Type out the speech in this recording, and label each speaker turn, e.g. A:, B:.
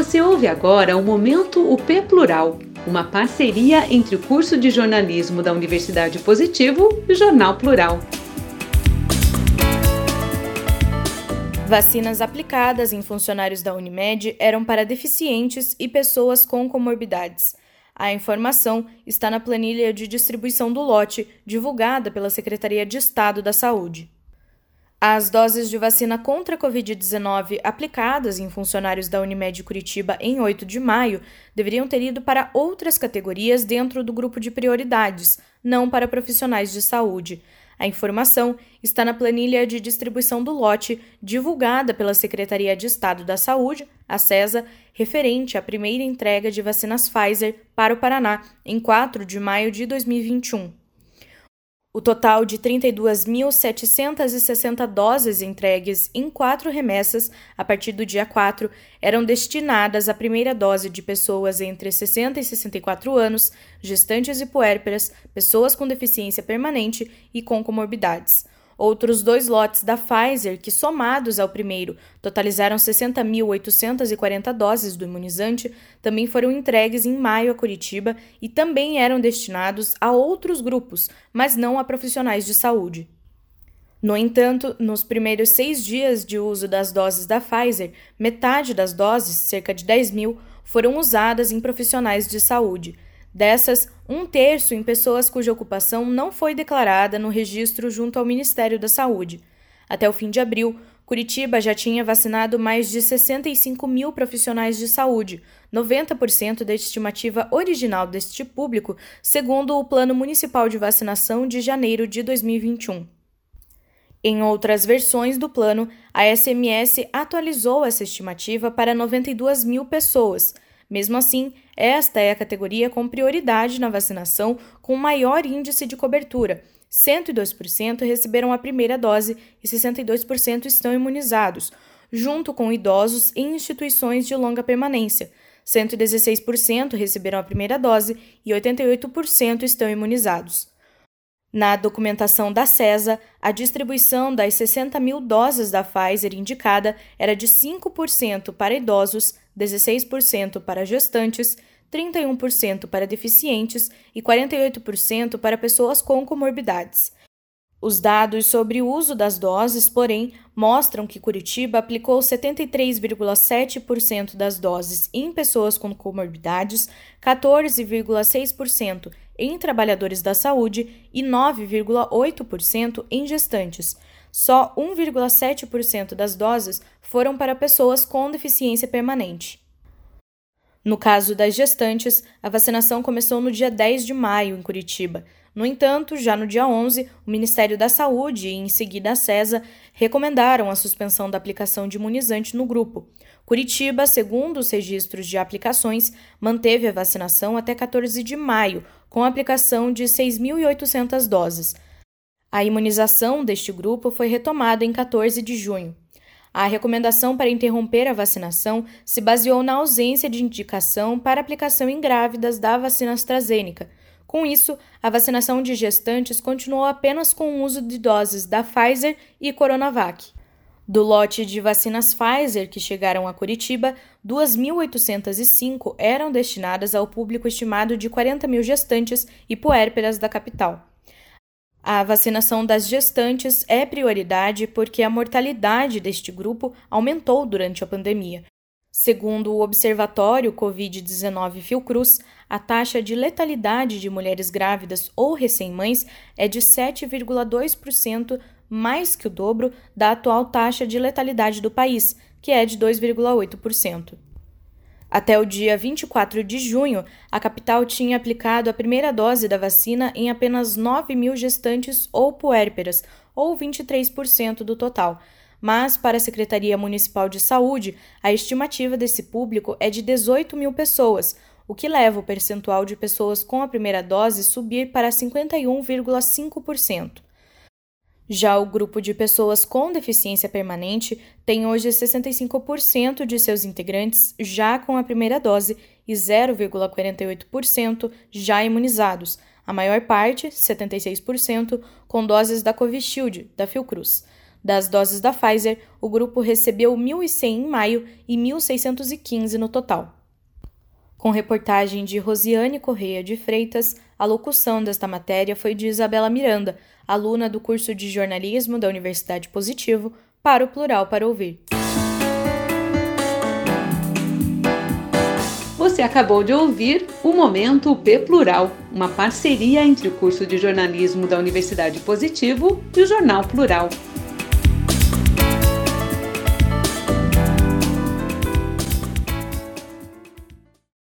A: Você ouve agora o Momento UP Plural, uma parceria entre o curso de jornalismo da Universidade Positivo e o Jornal Plural.
B: Vacinas aplicadas em funcionários da Unimed eram para deficientes e pessoas com comorbidades. A informação está na planilha de distribuição do lote, divulgada pela Secretaria de Estado da Saúde. As doses de vacina contra a Covid-19 aplicadas em funcionários da Unimed Curitiba em 8 de maio deveriam ter ido para outras categorias dentro do grupo de prioridades, não para profissionais de saúde. A informação está na planilha de distribuição do lote divulgada pela Secretaria de Estado da Saúde, a CESA, referente à primeira entrega de vacinas Pfizer para o Paraná em 4 de maio de 2021. O total de 32.760 doses entregues em quatro remessas a partir do dia 4 eram destinadas à primeira dose de pessoas entre 60 e 64 anos, gestantes e puérperas, pessoas com deficiência permanente e com comorbidades. Outros dois lotes da Pfizer, que somados ao primeiro totalizaram 60.840 doses do imunizante, também foram entregues em maio a Curitiba e também eram destinados a outros grupos, mas não a profissionais de saúde. No entanto, nos primeiros seis dias de uso das doses da Pfizer, metade das doses, cerca de 10 mil, foram usadas em profissionais de saúde. Dessas, um terço em pessoas cuja ocupação não foi declarada no registro junto ao Ministério da Saúde. Até o fim de abril, Curitiba já tinha vacinado mais de 65 mil profissionais de saúde, 90% da estimativa original deste público, segundo o Plano Municipal de Vacinação de janeiro de 2021. Em outras versões do plano, a SMS atualizou essa estimativa para 92 mil pessoas mesmo assim, esta é a categoria com prioridade na vacinação com maior índice de cobertura. 102% receberam a primeira dose e 62% estão imunizados, junto com idosos em instituições de longa permanência. 116% receberam a primeira dose e 88% estão imunizados. Na documentação da CESA, a distribuição das 60 mil doses da Pfizer indicada era de 5% para idosos, 16% para gestantes, 31% para deficientes e 48% para pessoas com comorbidades. Os dados sobre o uso das doses, porém, mostram que Curitiba aplicou 73,7% das doses em pessoas com comorbidades, 14,6% em trabalhadores da saúde e 9,8% em gestantes. Só 1,7% das doses foram para pessoas com deficiência permanente. No caso das gestantes, a vacinação começou no dia 10 de maio, em Curitiba. No entanto, já no dia 11, o Ministério da Saúde e, em seguida, a CESA recomendaram a suspensão da aplicação de imunizante no grupo. Curitiba, segundo os registros de aplicações, manteve a vacinação até 14 de maio, com a aplicação de 6.800 doses. A imunização deste grupo foi retomada em 14 de junho. A recomendação para interromper a vacinação se baseou na ausência de indicação para aplicação em grávidas da vacina AstraZeneca. Com isso, a vacinação de gestantes continuou apenas com o uso de doses da Pfizer e Coronavac. Do lote de vacinas Pfizer que chegaram a Curitiba, 2.805 eram destinadas ao público estimado de 40 mil gestantes e puérperas da capital. A vacinação das gestantes é prioridade porque a mortalidade deste grupo aumentou durante a pandemia. Segundo o Observatório Covid-19 Fiocruz, a taxa de letalidade de mulheres grávidas ou recém-mães é de 7,2%, mais que o dobro da atual taxa de letalidade do país, que é de 2,8%. Até o dia 24 de junho, a capital tinha aplicado a primeira dose da vacina em apenas 9 mil gestantes ou puérperas, ou 23% do total. Mas, para a Secretaria Municipal de Saúde, a estimativa desse público é de 18 mil pessoas, o que leva o percentual de pessoas com a primeira dose subir para 51,5%. Já o grupo de pessoas com deficiência permanente tem hoje 65% de seus integrantes já com a primeira dose e 0,48% já imunizados, a maior parte, 76%, com doses da Covishield, da Fiocruz. Das doses da Pfizer, o grupo recebeu 1.100 em maio e 1.615 no total. Com reportagem de Rosiane Correia de Freitas, a locução desta matéria foi de Isabela Miranda, aluna do curso de jornalismo da Universidade Positivo, para o Plural para Ouvir.
A: Você acabou de ouvir o Momento P Plural, uma parceria entre o curso de jornalismo da Universidade Positivo e o Jornal Plural.